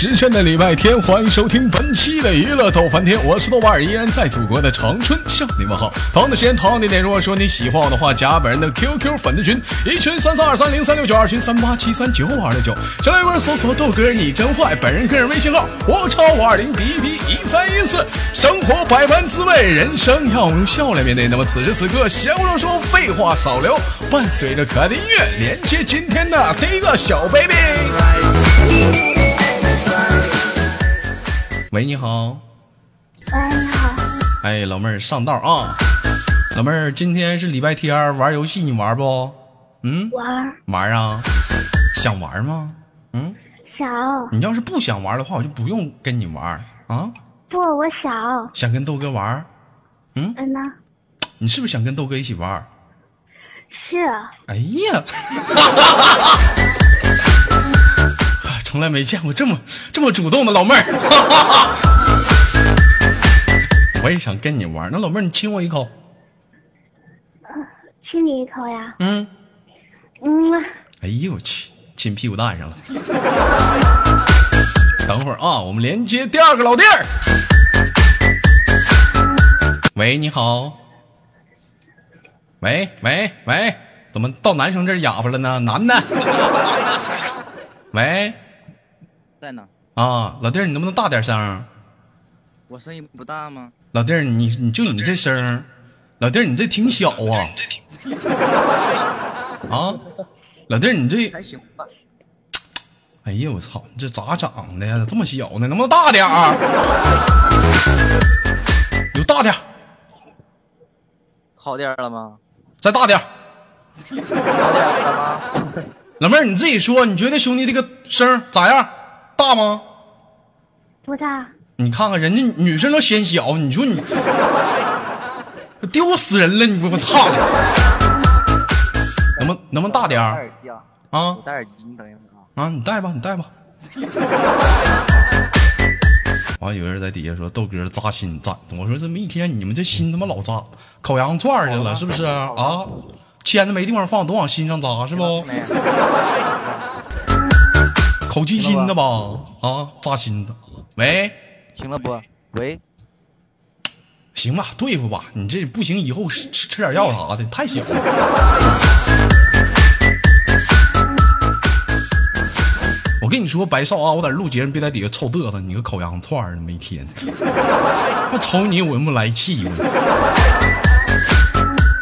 时间的礼拜天，欢迎收听本期的娱乐逗翻天，我是豆瓣儿，依然在祖国的长春向你们好。同样的时间，同样的点，如果说你喜欢我的话，加本人的 QQ 粉丝群，一群三三二三零三六九，二群三八七三九五二六九。上来一搜索豆哥你真坏，本人个人微信号我超五二零 B B 一三一四。生活百般滋味，人生要用笑来面对。那么此时此刻，闲话少说，废话少聊，伴随着可爱的音乐，连接今天的第一个小 baby。喂，你好。喂，你好。哎，老妹儿上道啊！老妹儿，今天是礼拜天，玩游戏你玩不？嗯，玩玩啊？想玩吗？嗯，想。你要是不想玩的话，我就不用跟你玩啊。不，我想。想跟豆哥玩？嗯。嗯呢？你是不是想跟豆哥一起玩？是。哎呀！从来没见过这么这么主动的老妹儿，我也想跟你玩。那老妹儿，你亲我一口。亲你一口呀。嗯。嗯。哎呦我去，亲屁股蛋上了。等会儿啊，我们连接第二个老弟儿。喂，你好。喂喂喂，怎么到男生这儿哑巴了呢？男的。喂。在呢啊，老弟儿，你能不能大点声？我声音不大吗？老弟儿，你你就你这声，老弟儿你这挺小啊。啊，老弟儿你这还行吧。哎呀，我操，你这咋长的呀？咋这么小呢？能不能大点儿？有大点儿。好点了吗？再大点儿。好点了吗？老妹儿你自己说，你觉得兄弟这个声咋样？大吗？多大。你看看人家女生都嫌小，你说你丢死人了！你我操！能不能不能大点儿？啊！戴耳机，你等一会儿啊！你戴吧，你戴吧。完，有人在底下说豆哥扎心扎？我说这么一天，你们这心他妈老扎，烤羊串去了是不是啊？签子没地方放，都往心上扎是不？口鸡心的吧？啊，扎心的。喂，行了不？喂，行吧，对付吧。你这不行，以后吃吃点药啥的，太小了。我跟你说，白少啊，我在录节目，别在底下臭嘚瑟。你个烤羊串儿，每天，我瞅你闻不来气。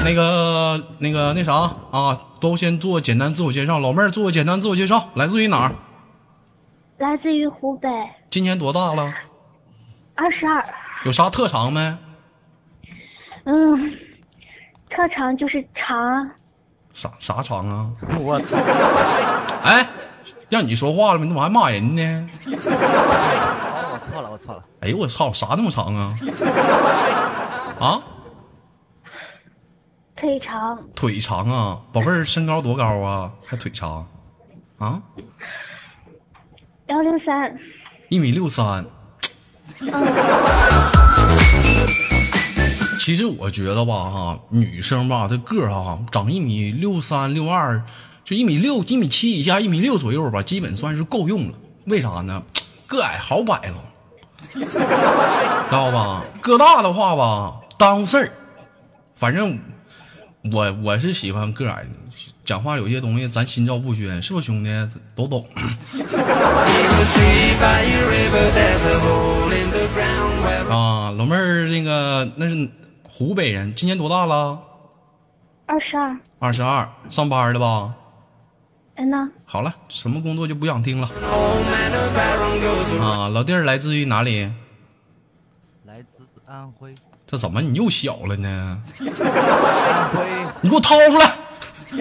那个、那个、那啥啊，都先做简单自我介绍。老妹儿，做个简单自我介绍，来自于哪儿？来自于湖北，今年多大了？二十二。有啥特长没？嗯，特长就是长。啥啥长啊？我操！哎，让你说话了吗？你怎么还骂人呢？我错了，我错了。哎呦我操！啥那么长啊？啊？腿长。腿长啊，宝贝儿，身高多高啊？还腿长？啊？幺六三，一米六三。其实我觉得吧，哈，女生吧，她个儿哈，长一米六三、六二，就一米六、一米七以下，一米六左右吧，基本算是够用了。为啥呢？个矮好摆了，知道吧？个大的话吧，耽误事儿。反正我我是喜欢个矮的。讲话有些东西咱心照不宣，是不是兄弟都懂？啊，老妹儿，那个那是湖北人，今年多大了？二十二。二十二，上班的吧？嗯呢。好了，什么工作就不想听了。啊，老弟儿来自于哪里？来自安徽。这怎么你又小了呢？你给我掏出来。今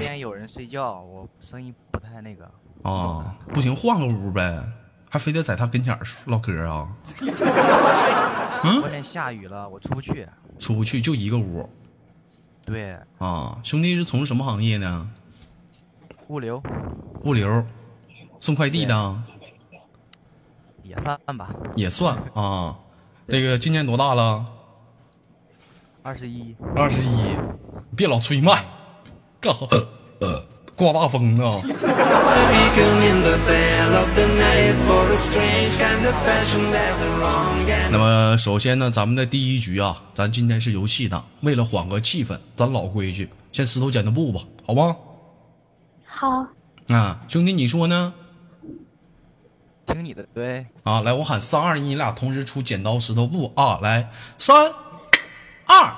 天有人睡觉，我声音不太那个。啊，不行，换个屋呗，还非得在他跟前唠嗑啊？嗯，外面下雨了，我出不去。出不去，就一个屋。对。啊，兄弟是从事什么行业呢？物流。物流，送快递的。也算吧。也算啊。那个今年多大了？二十一，二十一，别老吹麦，干哈？呃，刮大风啊！The beacon in the veil of the night for a strange kind of fashion there's a wrong and 那么首先呢，咱们的第一局啊，咱今天是游戏的，为了缓和气氛，咱老规矩，先石头剪刀布吧，好吗？好，啊，兄弟，你说呢？听你的，对，啊，来，我喊三二一，你俩同时出剪刀石头布啊！来，三二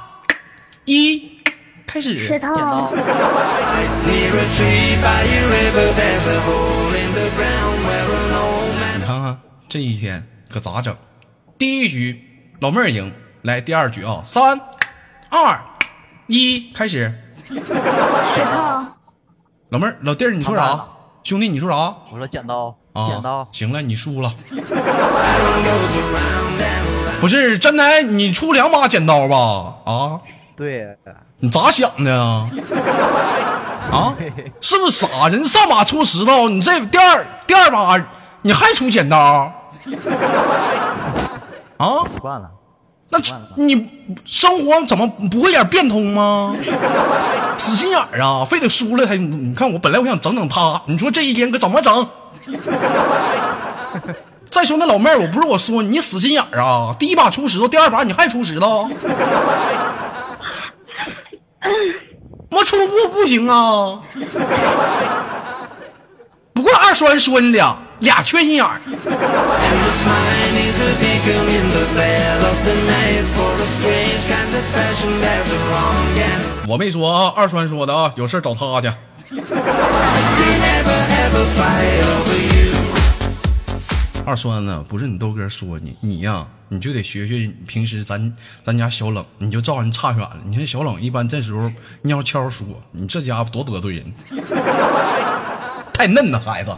一，开始。石头，你看看这一天可咋整？第一局老妹儿赢，来第二局啊，三二一，开始。石头，老妹儿，老弟儿，你说啥？兄弟，你说啥？我说剪刀，啊，剪刀，行了，你输了。不是真的，你出两把剪刀吧？啊，对，你咋想的啊？啊，是不是傻？人上把出石头，你这第二第二把你还出剪刀？啊？习惯了，那你生活怎么不会点变通吗？死心眼儿啊，非得输了才。你看我本来我想整整他，你说这一天可怎么整？再说那老妹儿，我不是我说你死心眼儿啊！第一把出石头，第二把你还出石头，我出不不行啊！不过二栓说你俩俩缺心眼儿我没说啊，二栓说的啊，有事找他去。二栓呢？不是你豆哥说你，你呀、你就得学学平时咱咱家小冷，你就照人差远了。你看小冷一般这时候尿悄说，你这家伙多得罪人，太嫩了，孩子。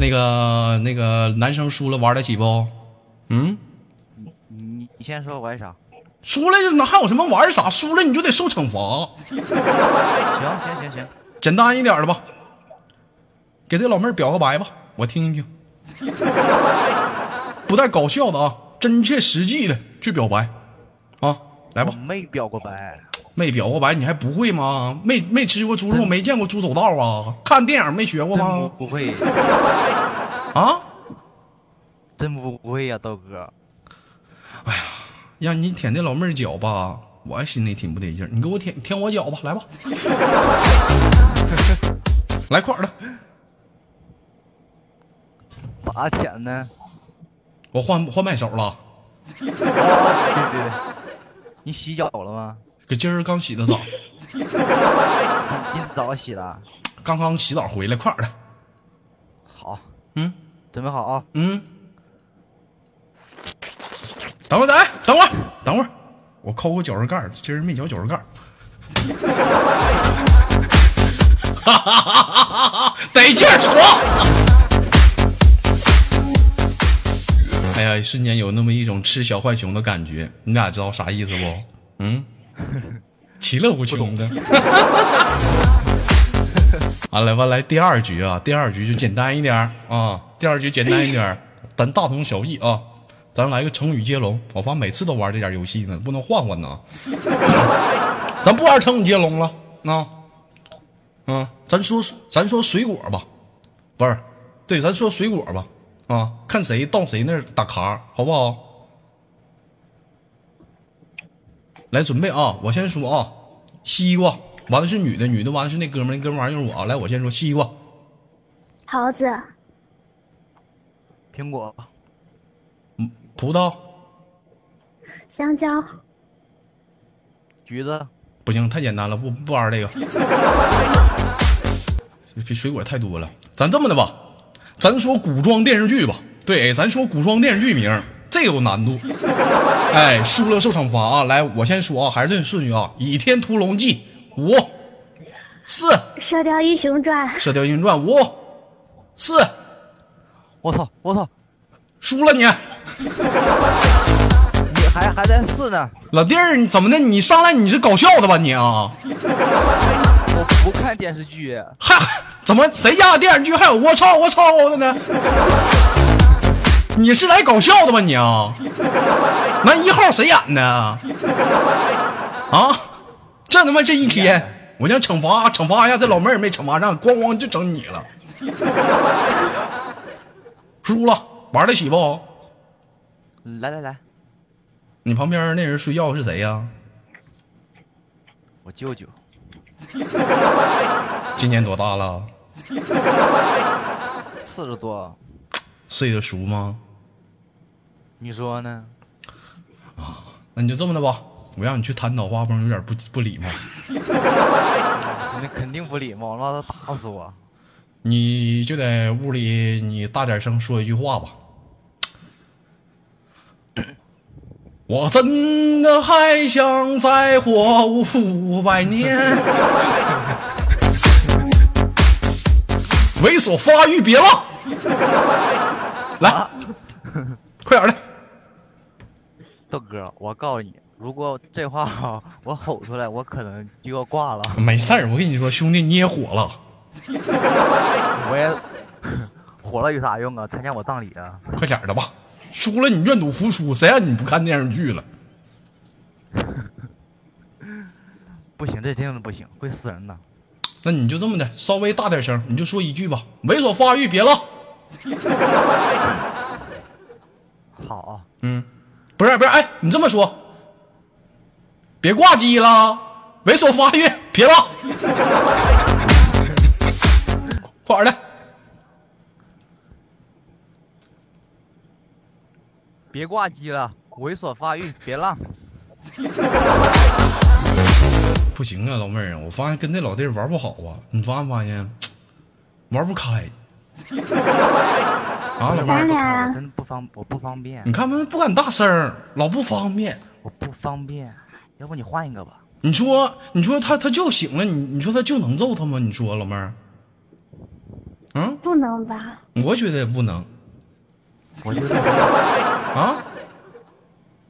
那个那个男生输了玩得起不？嗯，你你先说玩啥？输了那还有什么玩啥？输了你就得受惩罚，行行行行，简单一点的吧。给这老妹儿表个白吧，我听一听。不带搞笑的啊，真切实际的去表白啊，来吧我。没表过白，没表过白你还不会吗？没没吃过猪肉，没见过猪走道啊？看电影没学过吗？不会，啊，真不不会呀，豆哥。哎呀让你舔那老妹儿脚吧，我还心里挺不得劲儿。你给我舔舔我脚吧，来吧，来块儿的，咋舔呢？我换换麦手了，哦，对对对，你洗脚了吗？搁今儿刚洗的澡，今今早洗的。刚刚洗澡回来，快点的，好，嗯准备好啊！嗯。等会儿，哎，等会儿，等会儿，我抠个脚趾盖儿，今儿没脚脚趾盖儿。哈哈哈哈哈！得劲儿，爽！哎呀，瞬间有那么一种吃小浣熊的感觉，你俩知道啥意思不？嗯，其乐无穷的。完了，完来第二局啊，第二局就简单一点儿啊，第二局简单一点儿，咱大同小异啊，咱来个成语接龙。我发每次都玩这点游戏呢，不能换换呢。咱不玩成语接龙了啊，嗯，咱说咱说水果吧，不是，对，咱说水果吧，啊，看谁到谁那儿打卡，好不好？来，准备啊，我先说啊，西瓜，完了是女的，女的完了是那哥们儿，那哥们儿完了就是我。来，我先说西瓜，桃子，苹果、葡萄香蕉，橘子、不行，太简单了，不不玩这个。这 水果太多了，咱这么的吧，咱说古装电视剧吧。对，咱说古装电视剧名，这有难度。哎，输了受惩罚啊！来，我先说啊，还是这顺序啊，《倚天屠龙记》五、四，《《射雕英雄传》射雕英雄传》五、四，我操我操，输了你。你还还在四呢！老弟儿，你怎么的？你上来你是搞笑的吧你啊？我不看电视剧，还怎么谁家的电视剧还有我操我操的呢？你是来搞笑的吧你啊？那一号谁演的？啊，这他妈这一天，我想惩罚惩罚一下这老妹儿没惩罚上，咣咣就整你了。输了，玩得起不？来来来，你旁边那人睡觉是谁呀、我舅舅，今年多大了？四十多，睡得熟吗？你说呢？啊那你就这么的吧，我让你去弹倒画风，有点不不礼貌。那肯定不礼貌，让他打死我。你就在屋里，你大点声说一句话吧。我真的还想再活五百年。猥琐发育，别浪！来，我告诉你，如果这话 我吼出来，我可能就要挂了。没事儿，我跟你说，兄弟，你也火了，我也 火了有啥用啊？参加我葬礼啊？快点儿的吧。输了你愿赌服输，谁让你不看电视剧了？不行，这真的不行，会死人的。那你就这么的，稍微大点声，你就说一句吧。猥琐发育，别浪。好，嗯，不是不是，哎，你这么说，别挂机了，猥琐发育，别浪。快点儿的，别挂机了，猥琐发育，别浪。不行啊，老妹儿啊，我发现跟那老弟儿玩不好啊，你发没发现？玩不开。啊，老妹儿，当然我真不方，我不方便你，看不不敢大声儿，老不方便。我不方便。要不你换一个吧？你说，你说他他就醒了，你你说他就能揍他吗？你说老妹儿，嗯，不能吧？我觉得也不能我就练，啊。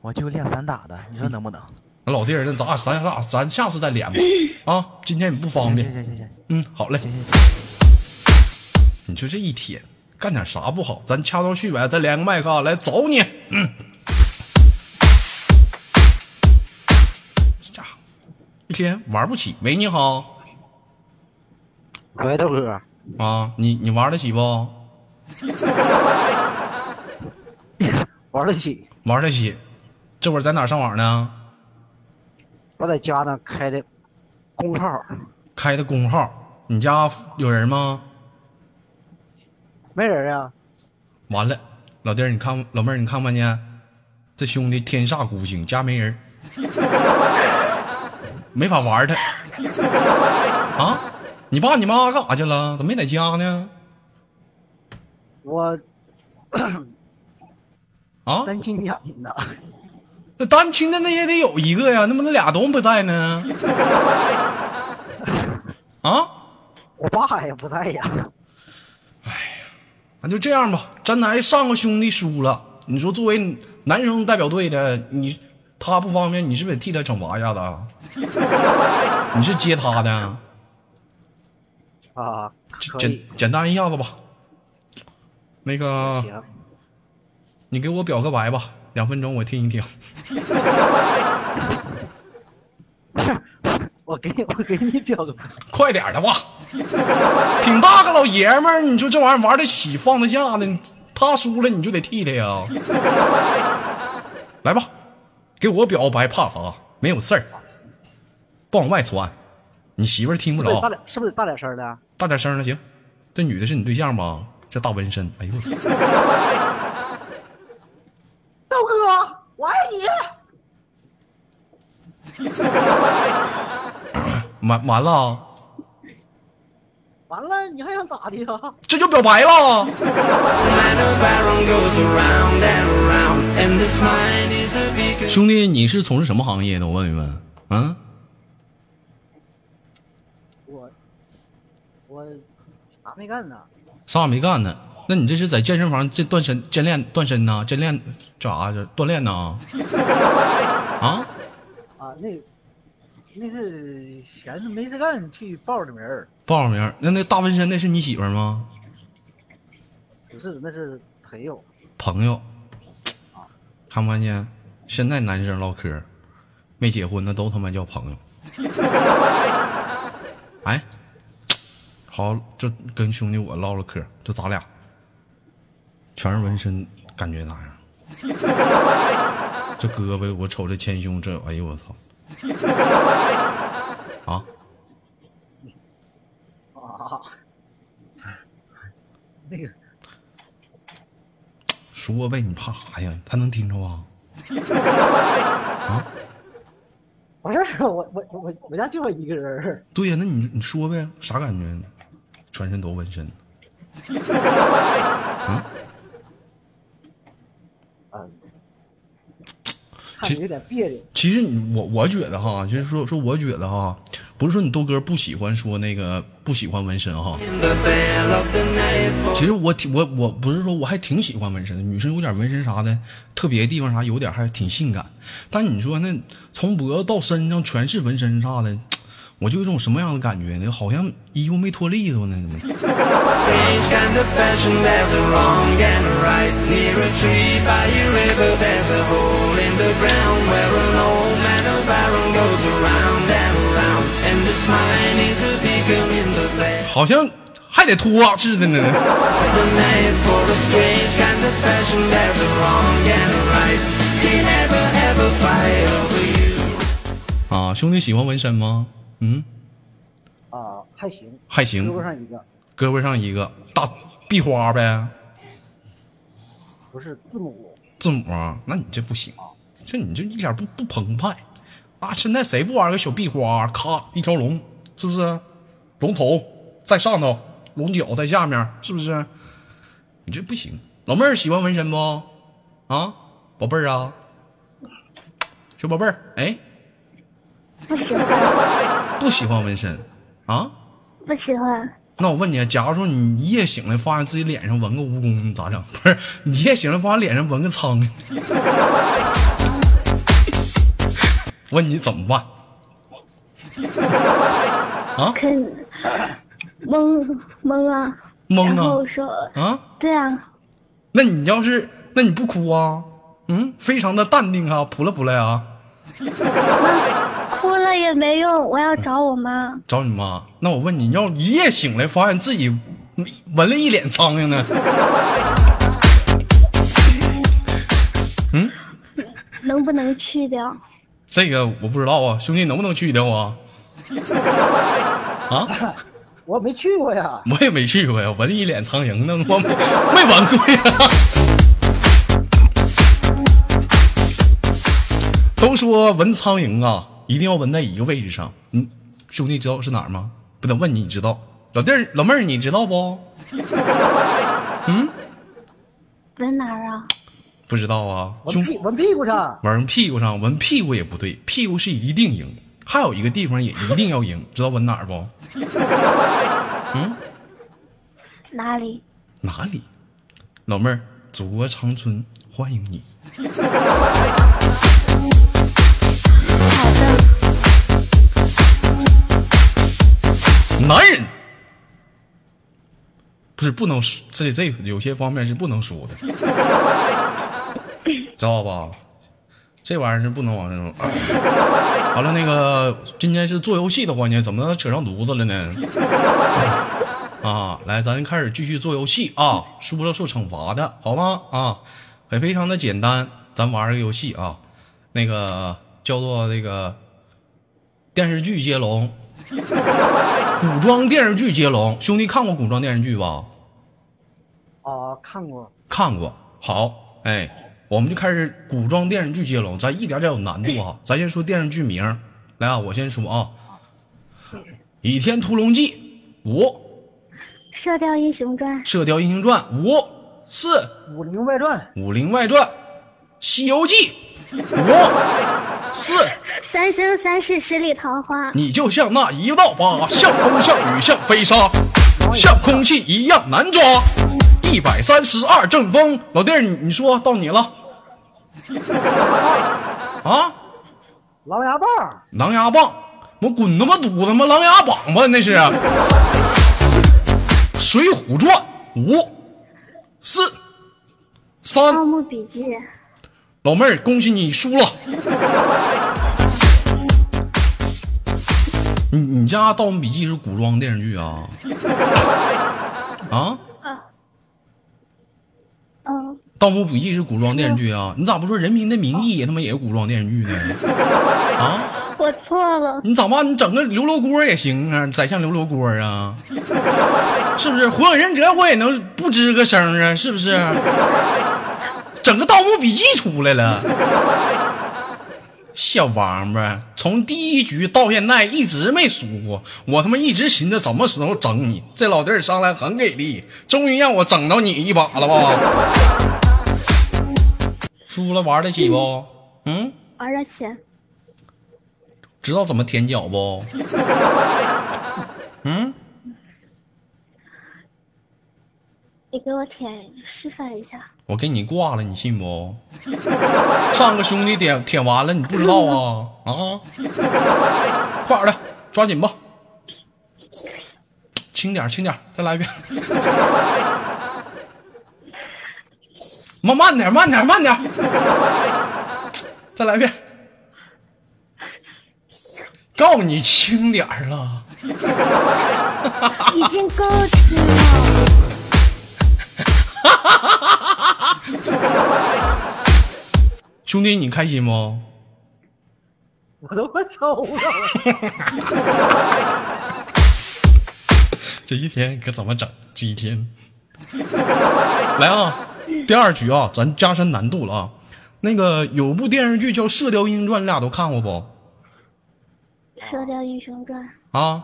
我就练散打的，你说能不能？那老弟儿，那咱俩咱俩咱下次再连吧。啊，今天你不方便行。行行行嗯，好嘞。行行行，你就这一天干点啥不好？咱掐头去尾，再连个麦克啊，来走你。嗯，这家伙一天玩不起。喂，你好喂，豆哥，啊，你你玩得起不？玩得起。玩得起。这会儿在哪儿上网呢？我在家呢开的公号，开的公号。你家有人吗？没人啊。完了，老弟儿，你看老妹儿，你看没看见？这兄弟天煞孤星，家没人，没法玩他。啊，你爸你妈干啥去了？怎么没在家呢？我 啊，单亲家庭的，那单亲的那也得有一个呀，那么那俩都不在呢？啊，我爸也不在呀。那就这样吧。咱来上个兄弟输了，你说作为男生代表队的，你他不方便，你是不是得替他惩罚一下子啊？你是接他的？啊，可简，简单一下子吧。那个，你给我表个白吧，两分钟我听一听。我给你，我给你表个白。快点的吧，挺大个老爷们儿，你说这玩意儿玩得起，放得下的，他输了你就得替他呀。来吧，给我表个白，怕啥？没有事儿，不往外传，你媳妇儿听不着，是不是得大点？是不是得大点声的？大点声的行。这女的是你对象吧？这大纹身，哎呦我操！豆哥，我爱你。完完了，完了，你还想咋的呀？这就表白了。兄弟，你是从事什么行业的？我问一问。嗯，我我啥没干呢？啥也没干呢。那你这是在健身房这锻身、健练、锻身呢？健练这啥这锻炼呢？啊？啊，那那是闲着没事干去报的名儿，报上名。那那大纹身那是你媳妇儿吗？不是，那是朋友。朋友？看不看见？现在男生唠嗑，没结婚的都他妈叫朋友。哎，好，就跟兄弟我唠唠嗑，就咱俩，全是纹身，感觉咋样？这胳膊，我瞅这前胸，这哎呦我操！啊，啊，那个说呗，你怕啥呀？他能听着啊？不是我我我我家就我一个人儿，对呀，那你你说呗，啥感觉？全身都纹身，嗯，看着有点别扭。其实你我我觉得哈，就是说说我觉得哈，不是说你豆哥不喜欢说那个不喜欢纹身哈其实我挺我我不是说我还挺喜欢纹身的，女生有点纹身啥的，特别的地方啥有点还挺性感。但你说那从脖子到身上全是纹身啥的，我就有种什么样的感觉呢，好像衣服没脱利索呢，好像还得脱似的呢。啊，兄弟喜欢纹身吗？嗯，啊，还行，还行胳膊上一个，胳膊上一个大壁花呗，不是字母，字母啊，那你这不行，这你这一点不不澎湃啊！现在谁不玩个小壁花？咔，一条龙，是不是？龙头在上头，龙角在下面，是不是？你这不行。老妹儿喜欢纹身不？啊，宝贝儿啊，小宝贝儿，哎，不喜欢，不喜欢纹身啊？不喜欢，那我问你，假如说你一夜醒来发现自己脸上纹个蜈蚣，你咋整？不是，你一夜醒来发现脸上纹个苍蝇，问你怎么办？啊肯懵懵啊，懵然后啊说，啊？对啊，那你要是那你不哭啊？嗯，非常的淡定啊，扑了扑了呀，哭了也没用，我要找我妈。找你妈。那我问你，你要一夜醒来发现自己闻了一脸苍蝇呢？嗯能不能去掉？这个我不知道啊，兄弟能不能去掉啊？啊？我没去过呀。我也没去过呀，纹一脸苍蝇呢，我没没闻过呀。都说闻苍蝇啊，一定要纹在一个位置上。嗯，兄弟知道是哪儿吗？不得问你，你知道？老弟儿、老妹儿，你知道不？嗯纹哪儿啊？不知道啊，兄纹屁纹屁股上，纹屁股上，纹屁股也不对，屁股是一定赢。还有一个地方也一定要赢，知道纹哪儿不？嗯哪里？哪里？老妹儿，祖国长春欢迎你。男人不是不能说，这这有些方面是不能说的，知道吧？这玩意儿是不能往上。完了，那个今天是做游戏的环节，怎么扯上犊子了呢？啊，来，咱开始继续做游戏啊，输了受惩罚的，好吗？啊，也非常的简单，咱玩个游戏啊，那个叫做那个电视剧接龙。古装电视剧接龙，兄弟看过古装电视剧吧？啊，看过，看过。好，哎，我们就开始古装电视剧接龙，咱一点点有难度啊。咱先说电视剧名，来啊，我先说啊，《倚天屠龙记》五，《射雕英雄传，射雕英雄传》五。四，《《武林外传》武林外传》《西游记》五四。三生三世十里桃花，你就像那一道疤，像风像雨像飞沙，像空气一样难抓。一百三十二阵风，老弟儿，你你说到你了。啊，狼牙棒，狼牙棒，我滚他妈犊子吗？狼牙棒吧，那是。水浒传五四三盗，墓笔记，老妹儿，恭喜你输了。你你家《盗墓笔记》是古装电视剧啊？啊，嗯，《盗墓笔记》是古装电视剧啊？你咋不说《人民的名义》也他妈也是古装电视剧呢？啊？我错了。你咋办？你整个刘罗锅也行啊，宰相刘罗锅啊，是不是？火影忍者我也能不吱个声啊，是不是？整个《盗墓笔记》出来了，小王八，从第一局到现在一直没输过，我他妈一直寻思什么时候整你。这老弟儿上来很给力，终于让我整到你一把了吧？输了玩得起不？嗯。玩得起，知道怎么舔脚不？嗯，你给我舔示范一下。我给你挂了，你信不？上个兄弟舔舔完了，你不知道啊啊！快点的，抓紧吧，轻点轻点，再来一遍。慢慢点，慢点，慢点，再来一遍。告诉你轻点儿了。已经够轻了。兄弟，你开心不？我都快抽了。这一天可怎么整？这一天，来啊！第二局啊，咱加深难度了啊。那个有部电视剧叫《射雕英雄传》，你俩都看过不？《射雕英雄传》啊，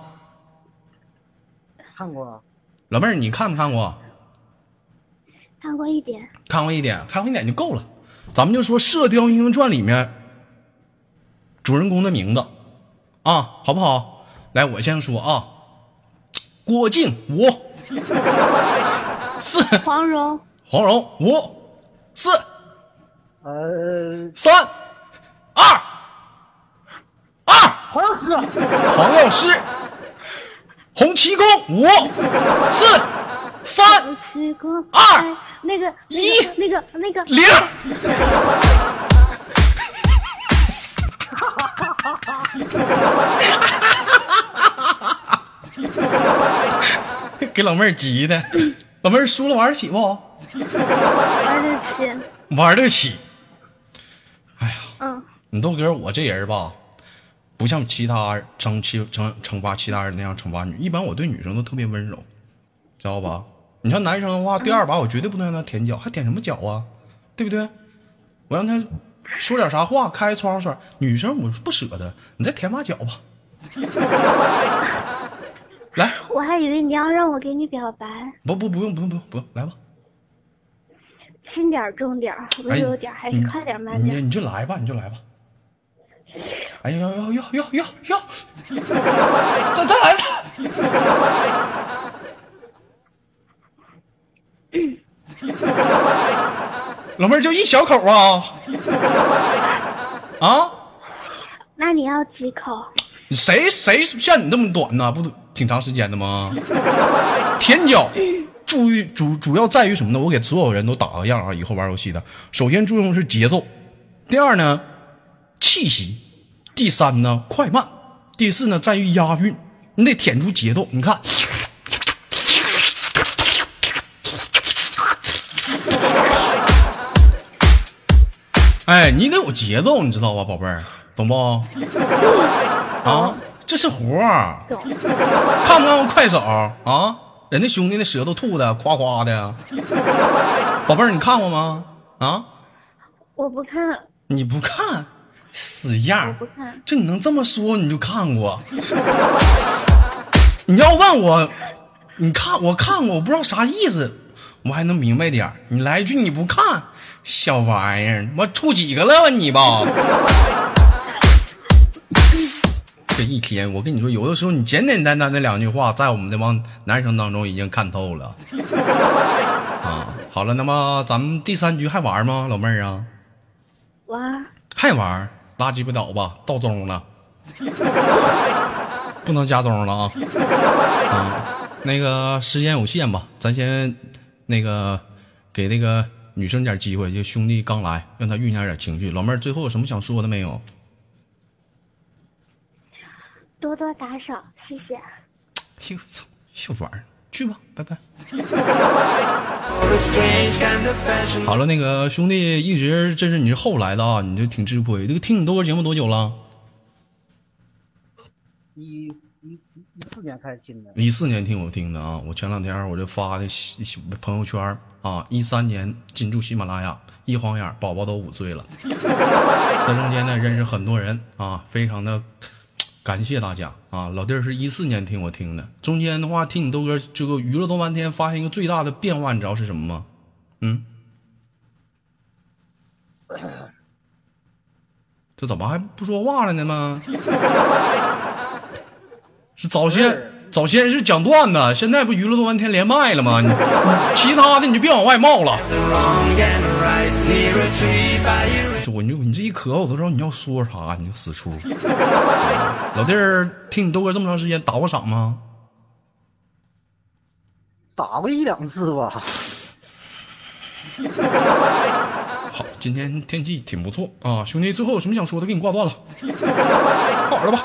看过，老妹儿，你看没看过？看过一点，看过一点，看过一点就够了。咱们就说《射雕英雄传》里面主人公的名字。啊，好不好？来，我先说啊，郭靖五，四。黄蓉、黄蓉五，四。呃，三。二。二，黄药师。黄药师，洪七公五四三二哎那个一那个那个那个零。给老妹儿急的，老妹儿输了玩得起不？玩得起，玩得起。哎呀嗯，你豆哥，我这人吧，不像其他惩欺惩惩罚其他人那样惩罚女，一般我对女生都特别温柔，知道吧？你像男生的话，第二把我绝对不能让他舔脚，还舔什么脚啊？对不对？我让他说点啥话，开窗说，女生我不舍得，你再舔把脚吧。来，我还以为你要让我给你表白，不不不用不用不用不用，来吧。轻点儿重点儿，温柔点儿，还是快点儿慢点儿？你你就来吧，你就来吧。哎呀呀呀呀呀呀，再再来再。老妹儿就一小口啊啊！那你要几口？谁谁像你这么短呢？不都挺长时间的吗？舔脚，注意主主要在于什么呢？我给所有人都打个样啊，以后玩游戏的，首先注重是节奏，第二呢气息，第三呢快慢，第四呢在于押韵，你得舔出节奏。你看，哎，你得有节奏，你知道吧，宝贝儿，懂不？啊，这是活儿。看不看过快手啊？人家兄弟那舌头吐的夸夸的，宝贝儿，你看过吗？啊，我不看，你不看，死样儿我不看这你能这么说你就看过？你要问我，你看我看过，我不知道啥意思，我还能明白点儿你来一句你不看，小玩意儿，我处几个了吧你吧？这一天，我跟你说，有的时候你简简单单的两句话，在我们这帮男生当中已经看透了。啊，好了，那么咱们第三局还玩吗，老妹儿啊？玩还玩？拉鸡巴倒吧，到钟了，不能加钟了啊！啊，那个时间有限吧，咱先那个给那个女生点机会，就兄弟刚来，让他酝酿点情绪。老妹儿，最后有什么想说的没有？多多打赏，谢谢。哟操，小玩意儿，去吧，拜拜。好了，那个兄弟一直这是你是后来的啊，你就挺吃亏。这个听你豆哥节目多久了？一一一四年开始听的，一四年听我听的啊，我前两天我就发的喜喜朋友圈啊，一三年进驻喜马拉雅，一晃眼宝宝都五岁了，在中间呢认识很多人啊，非常的感谢大家啊。老弟儿是一四年听我听的，中间的话听你豆哥这个娱乐多半天，发现一个最大的变化，你知道是什么吗？嗯，这怎么还不说话了呢吗？是早先早先是讲段子，现在不娱乐多半天连麦了吗？你你其他的你就别往外冒了。我你就你这一咳，我都知道你要说啥，你个死出。老弟儿，听你豆哥这么长时间，打过赏吗？打过一两次吧。好，今天天气挺不错啊，兄弟，最后有什么想说的，给你挂断了，好了吧？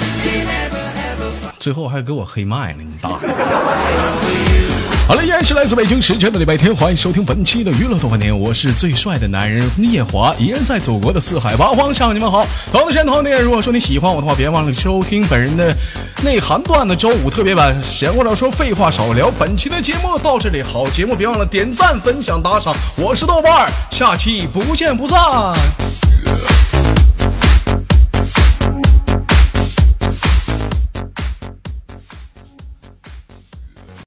最后还给我黑麦了，你大爷！好了，依然是来自北京时间的礼拜天，欢迎收听本期的娱乐多半天，我是最帅的男人聂华，依然在祖国的四海八方向你们好。同样的时，同样的，如果说你喜欢我的话，别忘了收听本人的内涵段的周五特别版。闲话少说，废话少聊，本期的节目到这里，好节目别忘了点赞、分享、打赏。我是豆瓣，下期不见不散。